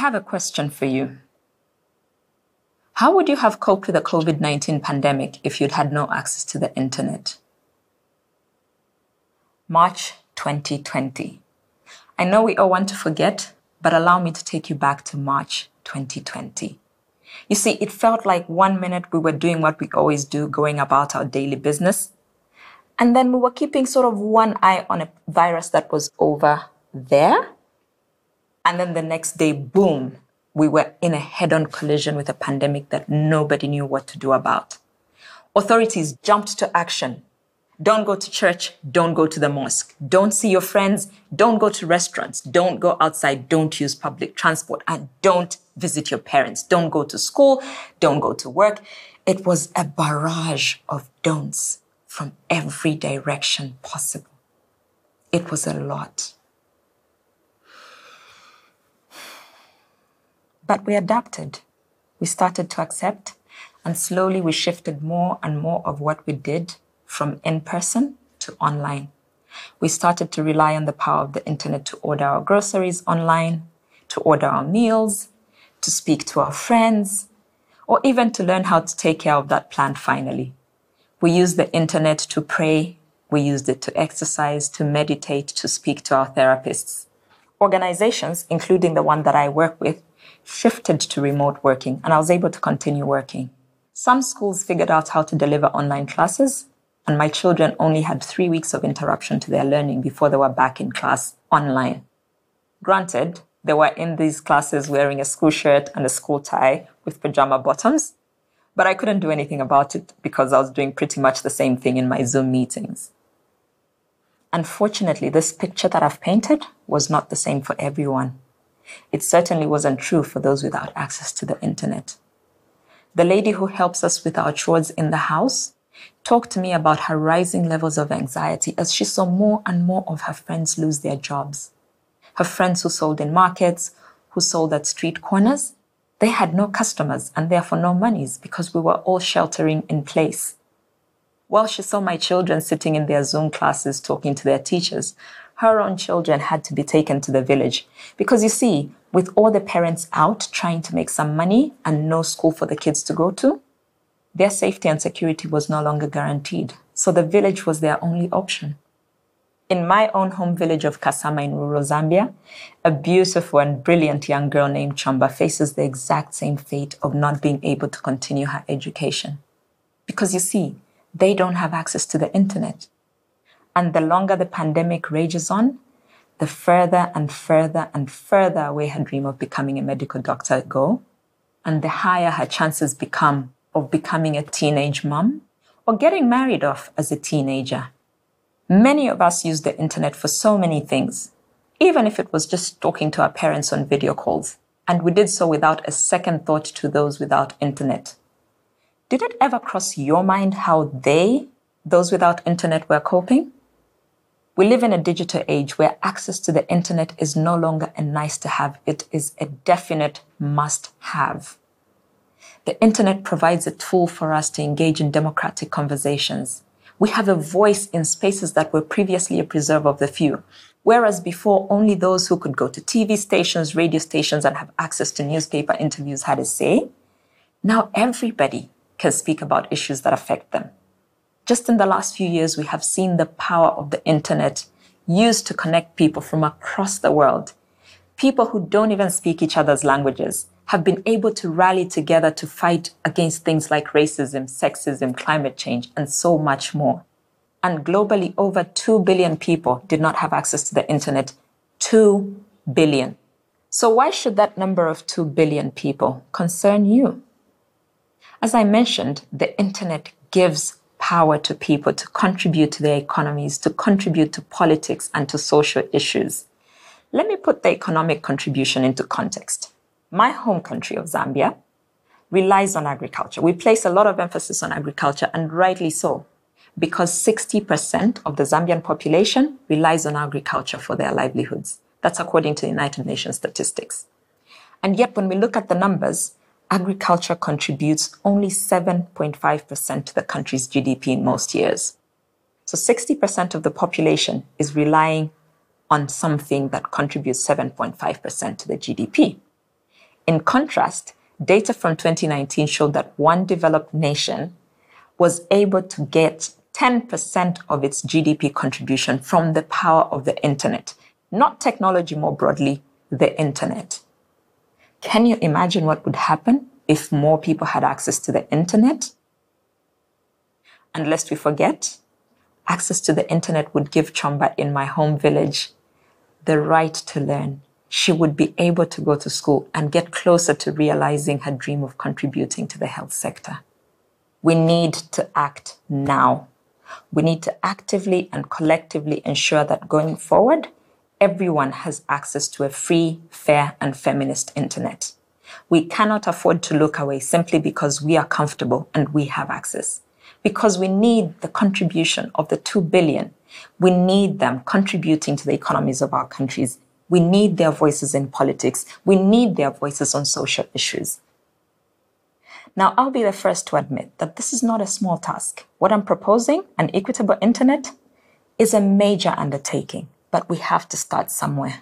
have a question for you. How would you have coped with the COVID 19 pandemic if you'd had no access to the internet? March 2020. I know we all want to forget, but allow me to take you back to March 2020. You see, it felt like one minute we were doing what we always do, going about our daily business. And then we were keeping sort of one eye on a virus that was over there. And then the next day, boom, we were in a head on collision with a pandemic that nobody knew what to do about. Authorities jumped to action. Don't go to church. Don't go to the mosque. Don't see your friends. Don't go to restaurants. Don't go outside. Don't use public transport and don't visit your parents. Don't go to school. Don't go to work. It was a barrage of don'ts from every direction possible. It was a lot. But we adapted. We started to accept, and slowly we shifted more and more of what we did from in person to online. We started to rely on the power of the internet to order our groceries online, to order our meals, to speak to our friends, or even to learn how to take care of that plant finally. We used the internet to pray. We used it to exercise, to meditate, to speak to our therapists. Organizations, including the one that I work with, shifted to remote working and I was able to continue working. Some schools figured out how to deliver online classes and my children only had three weeks of interruption to their learning before they were back in class online. Granted, they were in these classes wearing a school shirt and a school tie with pajama bottoms, but I couldn't do anything about it because I was doing pretty much the same thing in my Zoom meetings. Unfortunately, this picture that I've painted was not the same for everyone. It certainly wasn't true for those without access to the internet. The lady who helps us with our chores in the house talked to me about her rising levels of anxiety as she saw more and more of her friends lose their jobs. Her friends who sold in markets, who sold at street corners, they had no customers and therefore no monies because we were all sheltering in place. While she saw my children sitting in their Zoom classes talking to their teachers, her own children had to be taken to the village. Because you see, with all the parents out trying to make some money and no school for the kids to go to, their safety and security was no longer guaranteed. So the village was their only option. In my own home village of Kasama in rural Zambia, a beautiful and brilliant young girl named Chomba faces the exact same fate of not being able to continue her education. Because you see, they don't have access to the internet. And the longer the pandemic rages on, the further and further and further away her dream of becoming a medical doctor go, and the higher her chances become of becoming a teenage mom or getting married off as a teenager. Many of us use the internet for so many things, even if it was just talking to our parents on video calls. And we did so without a second thought to those without internet. Did it ever cross your mind how they, those without internet, were coping? We live in a digital age where access to the internet is no longer a nice to have, it is a definite must have. The internet provides a tool for us to engage in democratic conversations we have a voice in spaces that were previously a preserve of the few. Whereas before, only those who could go to TV stations, radio stations, and have access to newspaper interviews had a say, now everybody can speak about issues that affect them. Just in the last few years, we have seen the power of the internet used to connect people from across the world. People who don't even speak each other's languages have been able to rally together to fight against things like racism, sexism, climate change, and so much more. And globally, over 2 billion people did not have access to the internet. 2 billion. So why should that number of 2 billion people concern you? As I mentioned, the internet gives power to people to contribute to their economies, to contribute to politics and to social issues. Let me put the economic contribution into context my home country of Zambia relies on agriculture. We place a lot of emphasis on agriculture, and rightly so, because 60% of the Zambian population relies on agriculture for their livelihoods. That's according to United Nations statistics. And yet, when we look at the numbers, agriculture contributes only 7.5% to the country's GDP in most years. So 60% of the population is relying on something that contributes 7.5% to the GDP. In contrast, data from 2019 showed that one developed nation was able to get 10% of its GDP contribution from the power of the internet, not technology more broadly, the internet. Can you imagine what would happen if more people had access to the internet? And lest we forget, access to the internet would give Chomba in my home village the right to learn. She would be able to go to school and get closer to realizing her dream of contributing to the health sector. We need to act now. We need to actively and collectively ensure that going forward, everyone has access to a free, fair, and feminist internet. We cannot afford to look away simply because we are comfortable and we have access. Because we need the contribution of the 2 billion. We need them contributing to the economies of our countries. We need their voices in politics. We need their voices on social issues. Now, I'll be the first to admit that this is not a small task. What I'm proposing, an equitable internet, is a major undertaking but we have to start somewhere.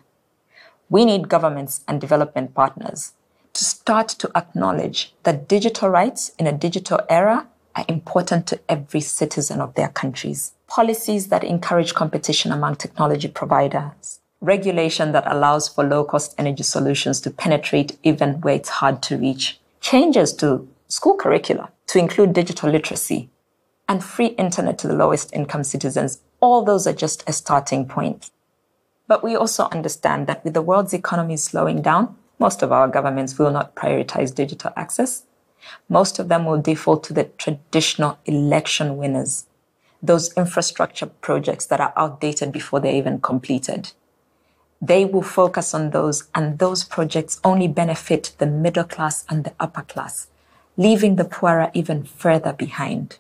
We need governments and development partners to start to acknowledge that digital rights in a digital era are important to every citizen of their countries. Policies that encourage competition among technology providers, regulation that allows for low cost energy solutions to penetrate even where it's hard to reach, changes to school curricula to include digital literacy, and free internet to the lowest income citizens. All those are just a starting point. But we also understand that with the world's economy slowing down, most of our governments will not prioritize digital access. Most of them will default to the traditional election winners, those infrastructure projects that are outdated before they're even completed. They will focus on those, and those projects only benefit the middle class and the upper class, leaving the poorer even further behind.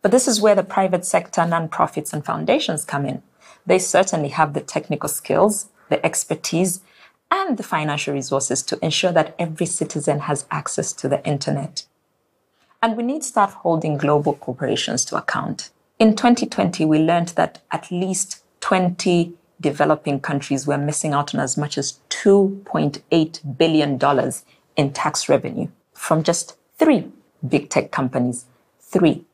But this is where the private sector, nonprofits, and foundations come in they certainly have the technical skills, the expertise, and the financial resources to ensure that every citizen has access to the internet. And we need to start holding global corporations to account. In 2020, we learned that at least 20 developing countries were missing out on as much as $2.8 billion in tax revenue from just three big tech companies. Three.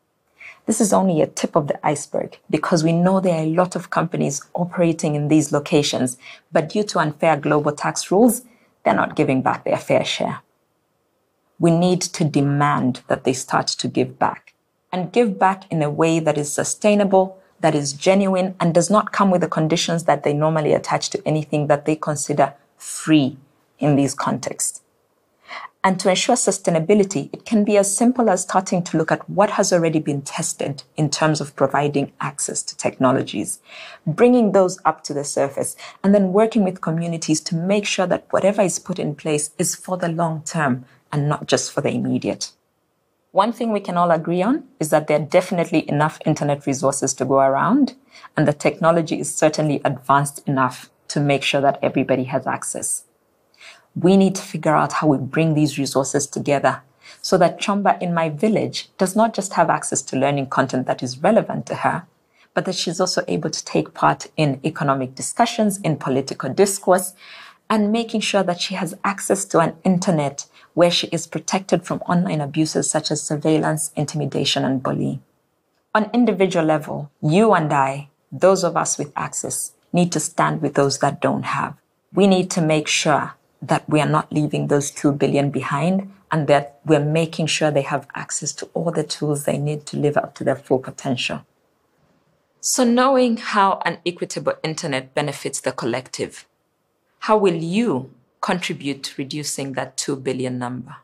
This is only a tip of the iceberg because we know there are a lot of companies operating in these locations, but due to unfair global tax rules, they're not giving back their fair share. We need to demand that they start to give back and give back in a way that is sustainable, that is genuine, and does not come with the conditions that they normally attach to anything that they consider free in these contexts. And to ensure sustainability, it can be as simple as starting to look at what has already been tested in terms of providing access to technologies, bringing those up to the surface, and then working with communities to make sure that whatever is put in place is for the long term and not just for the immediate. One thing we can all agree on is that there are definitely enough internet resources to go around, and the technology is certainly advanced enough to make sure that everybody has access we need to figure out how we bring these resources together so that Chomba in my village does not just have access to learning content that is relevant to her, but that she's also able to take part in economic discussions, in political discourse, and making sure that she has access to an internet where she is protected from online abuses such as surveillance, intimidation, and bullying. On individual level, you and I, those of us with access, need to stand with those that don't have. We need to make sure that we are not leaving those 2 billion behind and that we're making sure they have access to all the tools they need to live up to their full potential. So, knowing how an equitable internet benefits the collective, how will you contribute to reducing that 2 billion number?